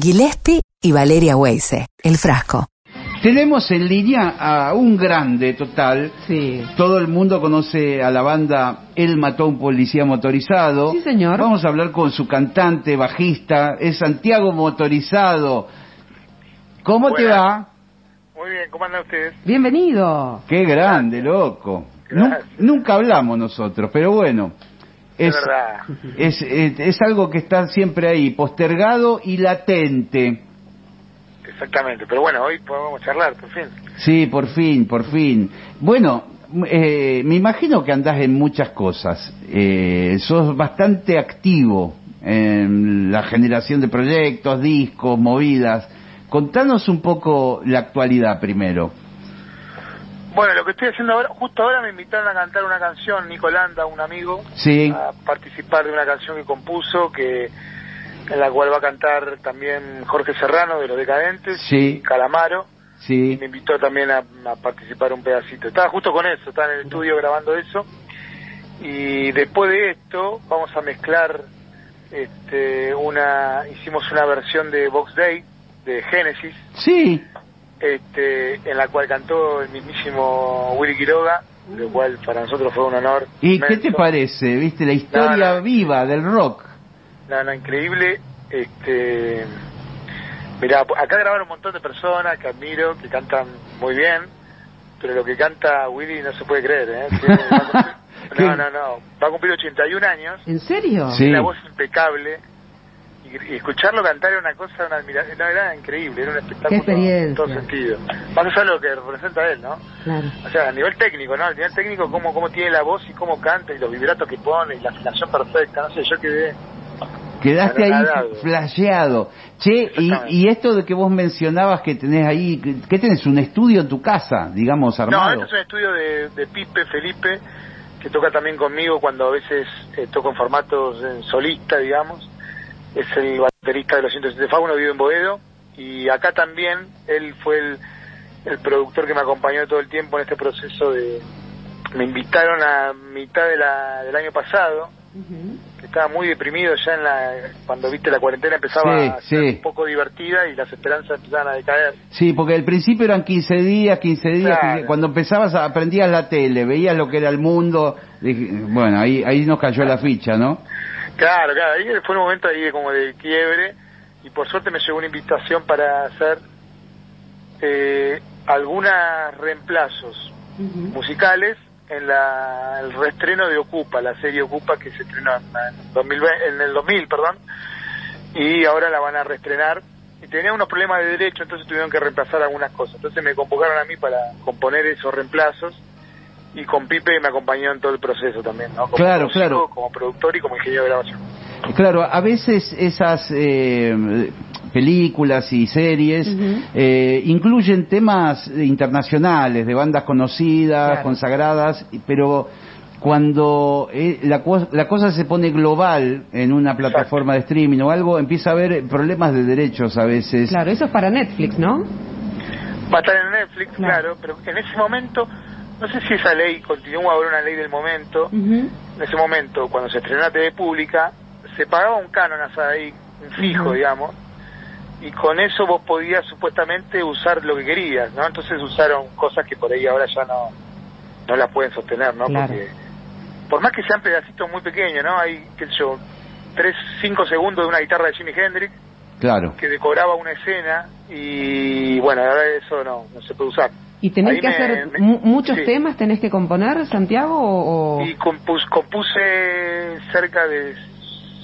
Gillespie y Valeria Weise, El Frasco. Tenemos en línea a un grande total. Sí. Todo el mundo conoce a la banda Él mató a un policía motorizado. Sí, señor. Vamos a hablar con su cantante, bajista, es Santiago Motorizado. ¿Cómo te va? Muy bien, ¿cómo andan ustedes? Bienvenido. Qué grande, loco. Gracias. nunca hablamos nosotros, pero bueno. Es Es, algo que está siempre ahí, postergado y latente. Exactamente, pero bueno, hoy podemos charlar, por fin. Sí, por fin, por fin. Bueno, eh, me imagino que andás en muchas cosas. Eh, sos bastante activo en la generación de proyectos, discos, movidas. Contanos un poco la actualidad primero. Bueno, lo que estoy haciendo ahora, justo ahora me invitaron a cantar una canción, Nicolanda, un amigo, Sí, a participar de una canción que compuso, que en la cual va a cantar también Jorge Serrano de Los Decadentes Sí. y Calamaro. Y me invitó también a, a participar un pedacito. Estaba justo con eso, estaba en el estudio grabando eso. Y después de esto vamos a mezclar este, una, hicimos una versión de Box Day de Genesis, Sí, este, en la cual cantó el mismísimo Willy Quiroga, lo cual para nosotros fue un honor. ¿y qué te inmenso. parece? ¿Viste la historia No, no. viva del rock? No, no, increíble. Este, mira, acá grabaron un montón de personas que admiro, que cantan muy bien, pero lo que canta Willy no se puede creer, ¿eh? No, no, no. Va a cumplir 81 años, ¿En serio? Sí. una voz impecable. Y, y escucharlo cantar era una cosa, una admiración, no, era increíble, era un espectáculo en todo sentido. Más allá de lo que representa él, ¿no? Claro. O sea, a nivel técnico, ¿no? A nivel técnico, cómo, cómo tiene la voz y cómo canta y los vibratos que pone y la afinación perfecta, no sé, yo quedé... Quedaste ahí flasheado. Che, y, esto de que vos mencionabas que tenés ahí, ¿qué tenés? ¿Un estudio en tu casa, digamos, No, armado? este es un estudio de, de Pipe Felipe, que toca también conmigo cuando a veces eh, toco en formatos en solista, digamos. Es el baterista de los 107 Fauno, vive en Boedo. Y acá también él fue el, el productor que me acompañó todo el tiempo en este proceso de... Me invitaron a mitad de la, del año pasado, que estaba muy deprimido ya en la cuando viste la cuarentena empezaba Sí, a ser sí. un poco divertida y las esperanzas empezaban a decaer. Sí, porque al principio eran 15 días, 15 días. Claro. 15 cuando empezabas, a- aprendías la tele, veías lo que era el mundo. dije, bueno, ahí, ahí nos cayó la ficha, ¿no? Claro, claro, ahí fue un momento ahí como de quiebre y por suerte me llegó una invitación para hacer eh, algunos reemplazos musicales en la, el reestreno de Ocupa, la serie Ocupa que se estrenó en, en 2020 en el 2000, perdón, y ahora la van a reestrenar. Y tenía unos problemas de derecho, entonces tuvieron que reemplazar algunas cosas. Entonces me convocaron a mí para componer esos reemplazos y con Pipe me acompañó en todo el proceso también, ¿no? Como Claro, músico, claro. Como productor y como ingeniero de grabación. Claro, a veces esas eh, películas y series eh, incluyen temas internacionales de bandas conocidas, Claro. consagradas, pero cuando eh, la, co- la cosa se pone global en una plataforma de streaming o algo, empieza a haber problemas de derechos a veces. Claro, eso es para Netflix, ¿no? Va a estar en Netflix, Claro. claro, pero en ese momento, no sé si esa ley continúa ahora una ley del momento. En ese momento, cuando se estrenó la TV pública, se pagaba un canon hasta ahí, un fijo, digamos, y con eso vos podías supuestamente usar lo que querías, ¿no? Entonces usaron cosas que por ahí ahora ya no, no las pueden sostener, ¿no? Claro. Porque por más que sean pedacitos muy pequeños, ¿no? Hay, qué sé yo, tres, cinco segundos de una guitarra de Jimi Hendrix Claro. que decoraba una escena y bueno, ahora eso no, no se puede usar. ¿Y tenés Ahí que me- hacer me- muchos sí. temas? ¿Tenés que componer, Santiago? O, o- Y compus, compuse cerca de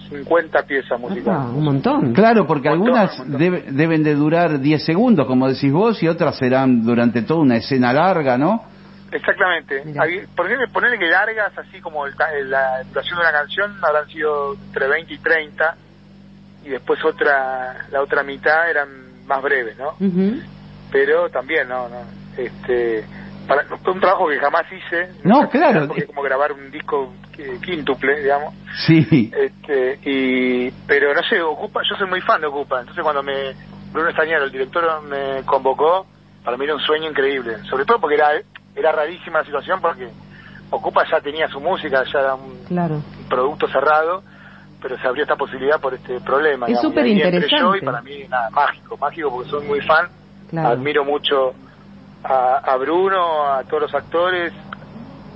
50 piezas musicales. Apa, un montón. Claro, porque montón, algunas debe- deben de durar 10 segundos, como decís vos, y otras serán durante toda una escena larga, ¿no? Exactamente. Había- Por ejemplo, ponerle que largas, así como el ca- la duración de una canción, habrán sido entre 20 y 30, y después otra la otra mitad eran más breves, ¿no? Pero también, no, no. Este, para, fue un trabajo que jamás hice. No, claro. porque es como grabar un disco eh, quíntuple, digamos. Sí. Este, y, pero no sé, Ocupa, yo soy muy fan de Ocupa, entonces cuando me, Bruno Estañero, el director, me convocó, para mí era un sueño increíble, sobre todo porque era, era rarísima la situación porque Ocupa ya tenía su música, ya era un, Claro. producto cerrado, pero se abrió esta posibilidad por este problema. Es súper interesante. yo y para mí, nada, mágico, mágico porque soy muy fan, Claro. admiro mucho a, a Bruno, a todos los actores,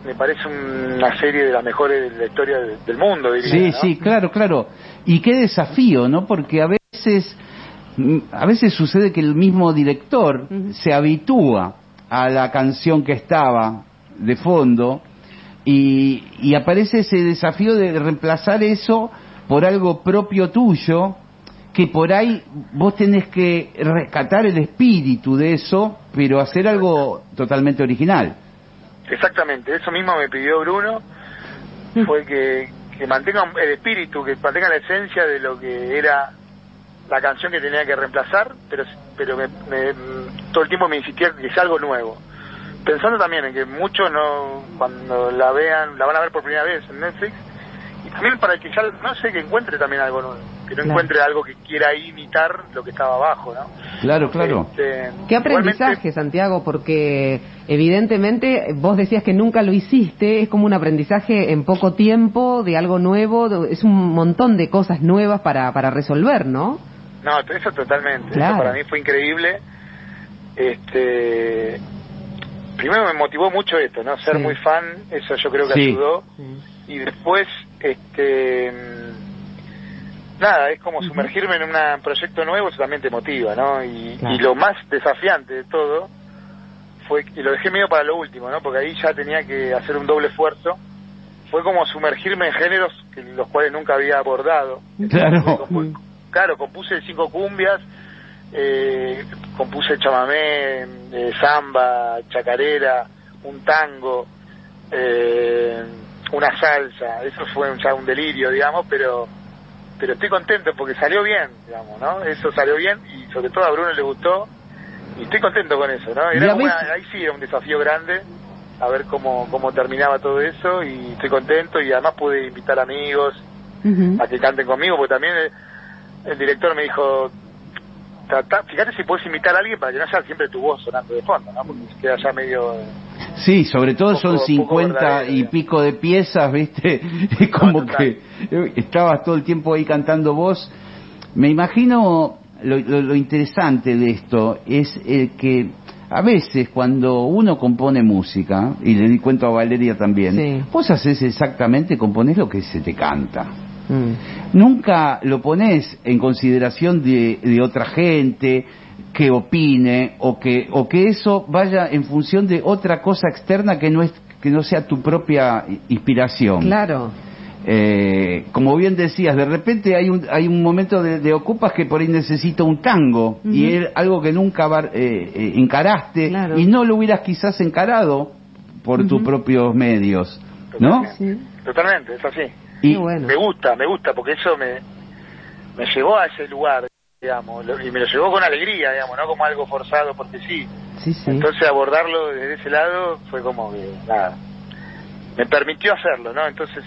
me parece una serie de las mejores de la historia de- del mundo, diría. Sí, ¿no? sí, claro, claro. Y qué desafío, ¿no? Porque a veces, a veces sucede que el mismo director se habitúa a la canción que estaba de fondo y, y aparece ese desafío de reemplazar eso por algo propio tuyo que por ahí vos tenés que rescatar el espíritu de eso, pero hacer algo totalmente original. Exactamente, eso mismo me pidió Bruno, fue que, que mantenga el espíritu, que mantenga la esencia de lo que era la canción que tenía que reemplazar, pero pero me- me- todo el tiempo me insistía que sea algo nuevo. Pensando también en que muchos no cuando la vean, la van a ver por primera vez en Netflix, y también para que ya no sé que encuentre también algo nuevo, que no Claro. encuentre algo que quiera imitar lo que estaba abajo, ¿no? Claro, claro. Este, Qué aprendizaje, igualmente- Santiago, porque evidentemente vos decías que nunca lo hiciste, es como un aprendizaje en poco tiempo de algo nuevo, es un montón de cosas nuevas para, para resolver, ¿no? No, eso totalmente. Claro. Eso para mí fue increíble. Este, primero me motivó mucho esto, ¿no? Ser Sí. muy fan, eso yo creo que Sí. ayudó. Y después, este, nada, es como sumergirme en un proyecto nuevo, eso también te motiva, ¿no? Y, Claro. y lo más desafiante de todo fue, y lo dejé medio para lo último, ¿no? Porque ahí ya tenía que hacer un doble esfuerzo. Fue como sumergirme en géneros que los cuales nunca había abordado. Claro. Compu- claro, compuse cinco cumbias, eh, compuse chamamé, eh, samba, chacarera, un tango, eh, una salsa. Eso fue un- ya un delirio, digamos, pero pero estoy contento porque salió bien, digamos, ¿no? Eso salió bien y sobre todo a Bruno le gustó y estoy contento con eso, ¿no? Y Era una- ahí sí era un desafío grande a ver cómo, cómo terminaba todo eso y estoy contento y además pude invitar amigos a que canten conmigo, porque también el, el director me dijo, "Trata- fíjate si puedes invitar a alguien para que no sea siempre tu voz sonando de fondo, ¿no? Porque queda ya medio... Sí, sobre todo Poco- son poco 50 verdadero, y pico de piezas, ¿viste? Es como que estabas todo el tiempo ahí cantando vos. Me imagino lo, lo- lo interesante de esto es eh, que a veces cuando uno compone música, y le di cuento a Valeria también, Sí. vos haces exactamente, componés lo que se te canta. Mm. Nunca lo pones en consideración de, de otra gente que opine o que o que eso vaya en función de otra cosa externa que no es que no sea tu propia inspiración. Claro. Eh, como bien decías, de repente hay un hay un momento de, de ocupas que por ahí necesita un tango y es algo que nunca va- eh, eh, encaraste Claro. y no lo hubieras quizás encarado por tus Ujú. propios medios, ¿no? Totalmente. Sí. Totalmente, es así. Y, bueno. Me gusta, me gusta, porque eso me, me llevó a ese lugar, digamos, y me lo llevó con alegría, digamos, no como algo forzado, porque sí. Sí, sí. Entonces abordarlo desde ese lado fue como que, nada, me permitió hacerlo, ¿no? Entonces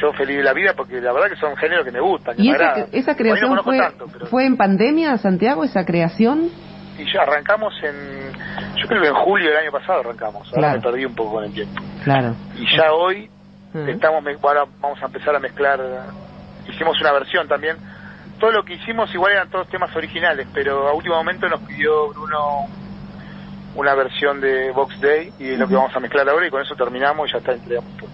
yo feliz de la vida porque la verdad que son géneros que me gustan, que ¿Y me esa, agradan. esa no creación fue, tanto, pero- fue en pandemia, Santiago, esa creación? Y ya arrancamos en, yo creo que en julio del año pasado arrancamos, ahora Claro. me perdí un poco con el tiempo. Claro. Y ya hoy Ah. estamos, me- ahora vamos a empezar a mezclar, hicimos una versión también. Todo lo que hicimos igual eran todos temas originales, pero a último momento nos pidió Bruno una versión de Box Day y es lo que vamos a mezclar ahora y con eso terminamos y ya está entregamos todo.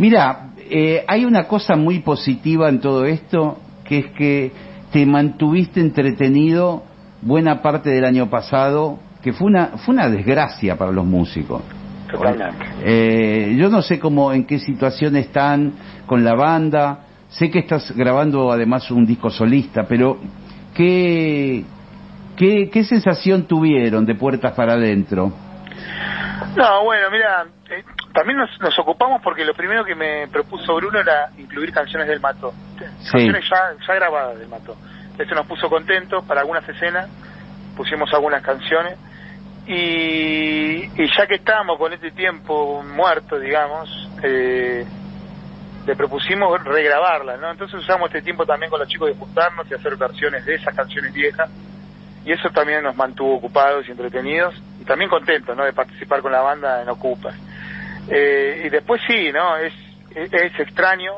Mira, eh, hay una cosa muy positiva en todo esto, que es que te mantuviste entretenido buena parte del año pasado, que fue una, fue una desgracia para los músicos. Totalmente. Eh, yo no sé cómo, en qué situación están con la banda. Sé que estás grabando además un disco solista, pero ¿qué, qué, qué sensación tuvieron de puertas para adentro? No, bueno, mira, eh, también nos, nos ocupamos porque lo primero que me propuso Bruno era incluir canciones del Mato. Sí. Canciones ya, ya grabadas del Mato. Eso nos puso contentos para algunas escenas, pusimos algunas canciones. Y, y ya que estábamos con este tiempo muerto, digamos, eh, le propusimos regrabarlas, ¿no? Entonces usamos este tiempo también con los chicos de juntarnos y hacer versiones de esas canciones viejas y eso también nos mantuvo ocupados y entretenidos y también contentos no de participar con la banda en Ocupas eh, y después sí no es es extraño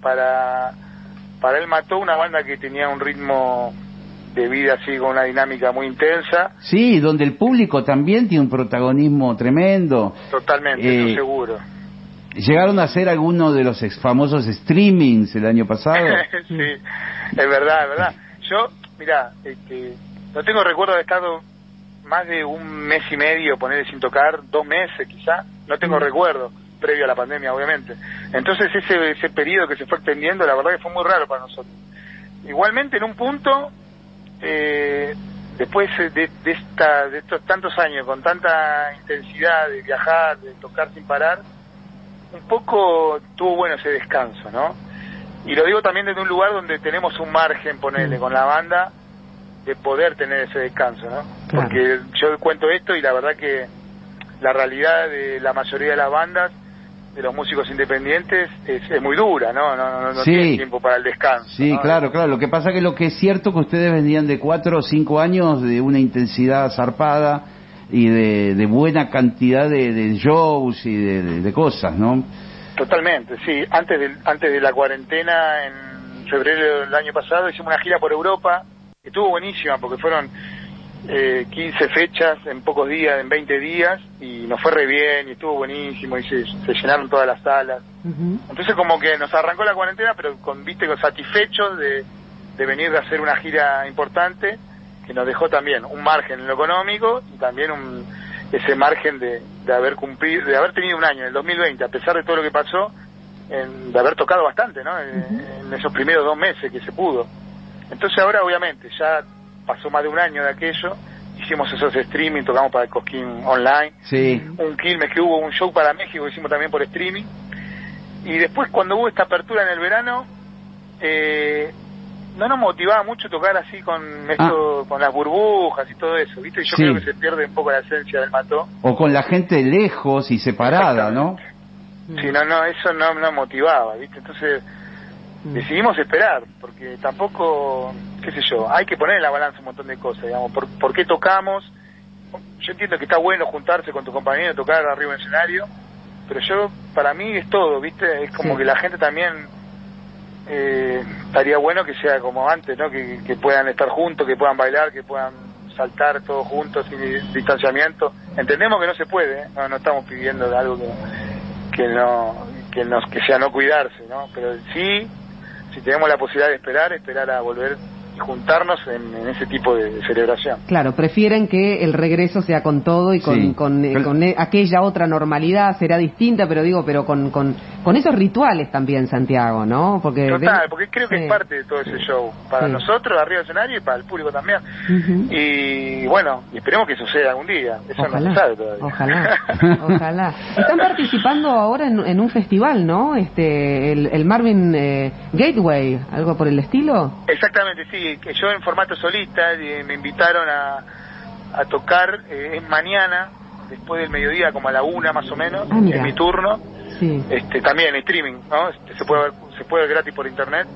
para para él mató una banda que tenía un ritmo de vida así con una dinámica muy intensa. Sí, donde el público también tiene un protagonismo tremendo. Totalmente, Eh, eso seguro. Llegaron a hacer algunos de los ex- famosos streamings el año pasado. sí, es verdad, es verdad. Yo, mira, este, no tengo recuerdo de haber estado más de un mes y medio, ponerle sin tocar, dos meses quizá, no tengo recuerdo, previo a la pandemia obviamente. Entonces ese, ese periodo que se fue extendiendo, la verdad que fue muy raro para nosotros. Igualmente en un punto, eh, después de, de, esta, de estos tantos años, con tanta intensidad de viajar, de tocar sin parar, un poco tuvo bueno ese descanso, ¿no? Y lo digo también desde un lugar donde tenemos un margen, ponerle, con la banda, de poder tener ese descanso, ¿no? Claro. Porque yo cuento esto y la verdad que la realidad de la mayoría de las bandas, de los músicos independientes, es, es muy dura, ¿no? No, no, no Sí. tienen tiempo para el descanso. Sí, ¿no? claro, claro. Lo que pasa que lo que es cierto que ustedes venían de cuatro o cinco años de una intensidad zarpada y de, de buena cantidad de, de shows y de, de- de cosas, ¿no? Totalmente, sí. Antes de, antes de la cuarentena, en febrero del año pasado, hicimos una gira por Europa, que estuvo buenísima porque fueron eh, 15 fechas en pocos días, en 20 días, y nos fue re bien, y estuvo buenísimo, y se, se llenaron todas las salas. Entonces como que nos arrancó la cuarentena, pero con, viste, con satisfechos de, de venir de hacer una gira importante, que nos dejó también un margen en lo económico y también un, ese margen de, de haber cumplido, de haber tenido un año, en el 2020, a pesar de todo lo que pasó, en- de haber tocado bastante, ¿no? En, en esos primeros dos meses que se pudo. Entonces ahora obviamente ya pasó más de un año de aquello, hicimos esos streaming, tocamos para el Cosquín online, Sí. un Quilmes que hubo un show para México que hicimos también por streaming y después cuando hubo esta apertura en el verano eh, no nos motivaba mucho tocar así con esto, con las burbujas y todo eso viste y yo Ah. Sí. creo que se pierde un poco la esencia del mató O con la gente lejos y separada, ¿no? sí no no eso no no motivaba viste entonces decidimos esperar porque tampoco qué sé yo hay que poner en la balanza un montón de cosas digamos por, por qué tocamos yo entiendo que está bueno juntarse con tu compañero tocar arriba del escenario pero yo para mí es todo viste es como Sí. que la gente también eh, estaría bueno que sea como antes no que, puedan estar juntos que puedan bailar que puedan saltar todos juntos sin di- distanciamiento. Entendemos que no se puede ¿eh? no, no estamos pidiendo de algo que, que no que nos que sea no cuidarse no pero sí si tenemos la posibilidad de esperar esperar a volver y juntarnos en, en ese tipo de celebración Claro, prefieren que el regreso sea con todo y con, Sí. con, eh, Pero- con, eh, aquella otra normalidad, será distinta, pero digo, pero con, con, con esos rituales también, Santiago, ¿no? Porque Total, porque creo que sí. es parte de todo ese show, para Sí. nosotros arriba del escenario y para el público también. Ujú. Y bueno, y esperemos que suceda algún día, eso no Ojalá, se sabe todavía. ojalá, ojalá. Están participando ahora en, en un festival, ¿no? Este, el, el Marvin eh, Gateway, algo por el estilo. Exactamente, sí, que yo en formato solista y me invitaron a, a tocar, eh, es mañana, después del mediodía, como a la una más o menos, Ah, en mi turno, Sí. este también en streaming, ¿no? Este, se puede ver, se puede ver gratis por internet,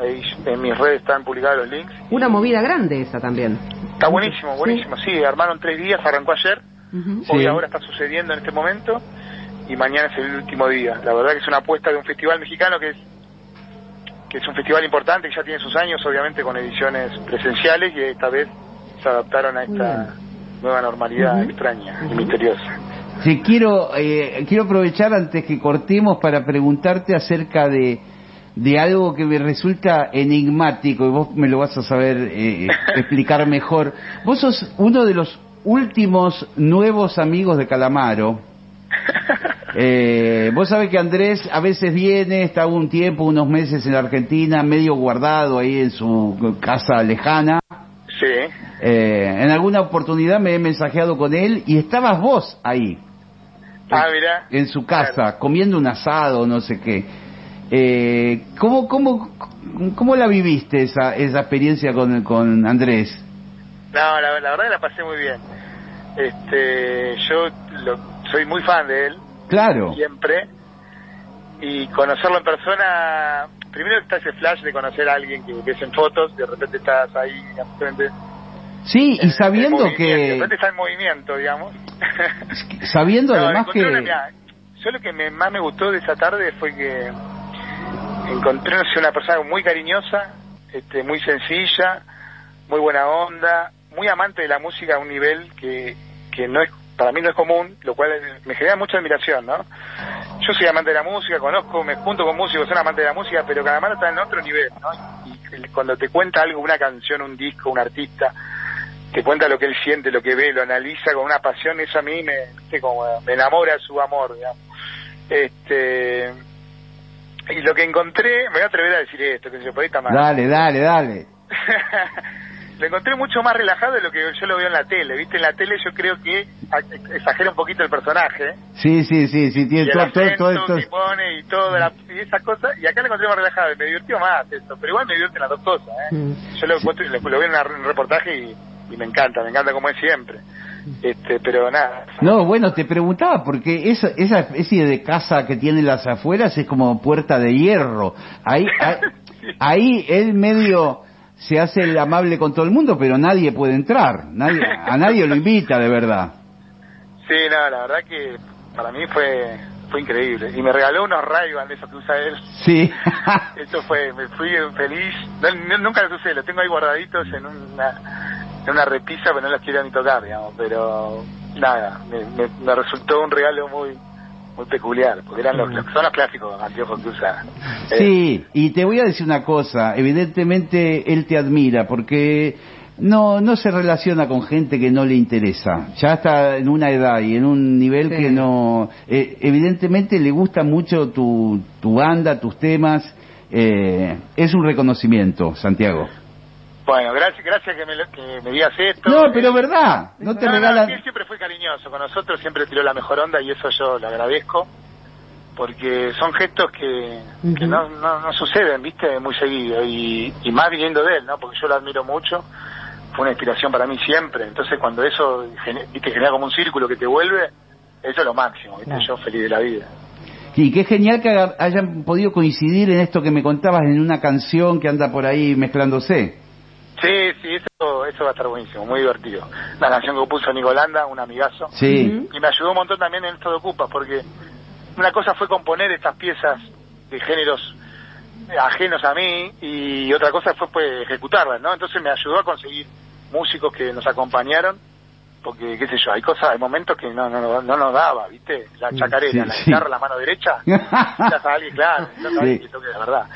ahí en mis redes están publicados los links. Una movida grande esa también. Está buenísimo, buenísimo, sí, armaron tres días, arrancó ayer, Ujú. hoy Sí. ahora está sucediendo en este momento y mañana es el último día. La verdad que es una apuesta de un festival mexicano que es que es un festival importante que ya tiene sus años, obviamente con ediciones presenciales y esta vez se adaptaron a esta nueva normalidad Ujú. extraña y misteriosa. Sí, quiero, eh, quiero aprovechar antes que cortemos para preguntarte acerca de, de algo que me resulta enigmático y vos me lo vas a saber eh, explicar mejor. Vos sos uno de los últimos nuevos amigos de Calamaro. Eh, vos sabés que Andrés a veces viene, está un tiempo, unos meses en la Argentina, medio guardado ahí en su casa lejana. Sí, Eh, en alguna oportunidad me he mensajeado con él y estabas vos ahí ah, mira. en su casa, comiendo un asado, no sé qué. Eh, ¿cómo, cómo, ¿Cómo la viviste esa, esa experiencia con, con Andrés? No, la, la verdad la pasé muy bien. Este, yo lo- soy muy fan de él, Claro, siempre. Y conocerlo en persona, primero está ese flash de conocer a alguien que ves en fotos, de repente estás ahí enfrente. sí, y en- sabiendo en movimiento, De que, repente está en movimiento, digamos. sabiendo No, además una- que, mirá, yo lo que me- más me gustó de esa tarde fue que encontré una persona muy cariñosa, este, muy sencilla, muy buena onda, muy amante de la música a un nivel que, que no es para mí no es común, lo cual me genera mucha admiración, ¿no? Yo soy amante de la música, conozco, me junto con músicos, son amantes de la música, pero cada mano está en otro nivel, ¿no? Y cuando te cuenta algo, una canción, un disco, un artista, te cuenta lo que él siente, lo que ve, lo analiza con una pasión, eso a mí me, como, me enamora su amor, digamos. Este, y lo que encontré, me voy a atrever a decir esto, que se estar mal. Dale, dale, dale. lo encontré mucho más relajado de lo que yo lo veo en la tele. ¿Viste? En la tele yo creo que exagera un poquito el personaje. Sí, sí, sí, sí, tiene todo, todo, esto. Que pone y todo, y esas cosas. Y acá lo encontré más relajado y me divirtió más eso. Pero igual me divierten las dos cosas, ¿eh? Mm. Yo lo, lo, veo en un reportaje y, me encanta, me encanta como es siempre. Este, pero nada. No, bueno, te preguntaba porque esa, esa especie de casa que tiene las afueras es como puerta de hierro. Ahí, ahí, ahí él medio se hace el amable con todo el mundo, pero nadie puede entrar, nadie, a nadie lo invita de verdad. Sí, no, la verdad que para mí fue fue increíble. Y me regaló unos ray de esos que usa él. Sí. Esto fue, me fui feliz. nunca los usé, los tengo ahí guardaditos en una, en una repisa, pero no los quiero ni tocar, digamos. Pero nada, me resultó un regalo muy muy peculiar, porque eran los, mm. son los clásicos anteojos que usa. Sí, y te voy a decir una cosa, evidentemente él te admira, porque no no se relaciona con gente que no le interesa. Ya está en una edad y en un nivel que no... Eh, evidentemente le gusta mucho tu, tu banda, tus temas. Eh, es un reconocimiento, Santiago. Bueno, gracias, gracias que me, que me digas esto. No, pero verdad, no te regalan... él siempre fue cariñoso con nosotros, siempre tiró la mejor onda y eso yo lo agradezco, porque son gestos que, que no, no, suceden, viste, muy seguido, y, y más viniendo de él, ¿no? Porque yo lo admiro mucho, fue una inspiración para mí siempre, entonces cuando eso, viste, genera como un círculo que te vuelve, eso es lo máximo, viste, yo feliz de la vida. Y qué genial que hayan podido coincidir en esto que me contabas en una canción que anda por ahí mezclándose. Sí, sí, eso, eso va a estar buenísimo, muy divertido. La canción que puso Nicolanda, un amigazo. Sí. Y me ayudó un montón también en esto de Ocupas, porque una cosa fue componer estas piezas de géneros ajenos a mí y otra cosa fue pues, ejecutarlas, ¿no? Entonces me ayudó a conseguir músicos que nos acompañaron porque qué sé yo, hay cosas, hay momentos que no no, no nos daba, ¿viste? La chacarera, la guitarra, la mano derecha, ya alguien, claro, ya alguien que toque de verdad.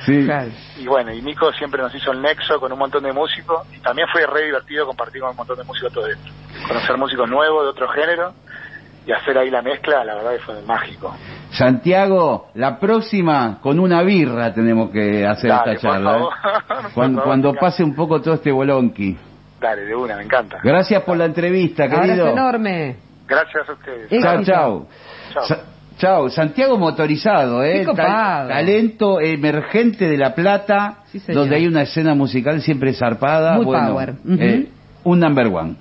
Y bueno, y Nico siempre nos hizo el nexo con un montón de músicos y también fue re divertido compartir con un montón de músicos todo esto. Conocer músicos nuevos de otro género y hacer ahí la mezcla, la verdad que fue mágico. Santiago, la próxima con una birra tenemos que hacer esta charla. ¿eh? Cuando, cuando pase un poco todo este bolonqui. Dale, de una, me encanta. Gracias por la entrevista, querido. enorme. Gracias a ustedes. Chao, chao. Chao. Santiago motorizado, ¿eh? talento emergente de La Plata, donde hay una escena musical siempre zarpada. Muy power. Eh, un number one.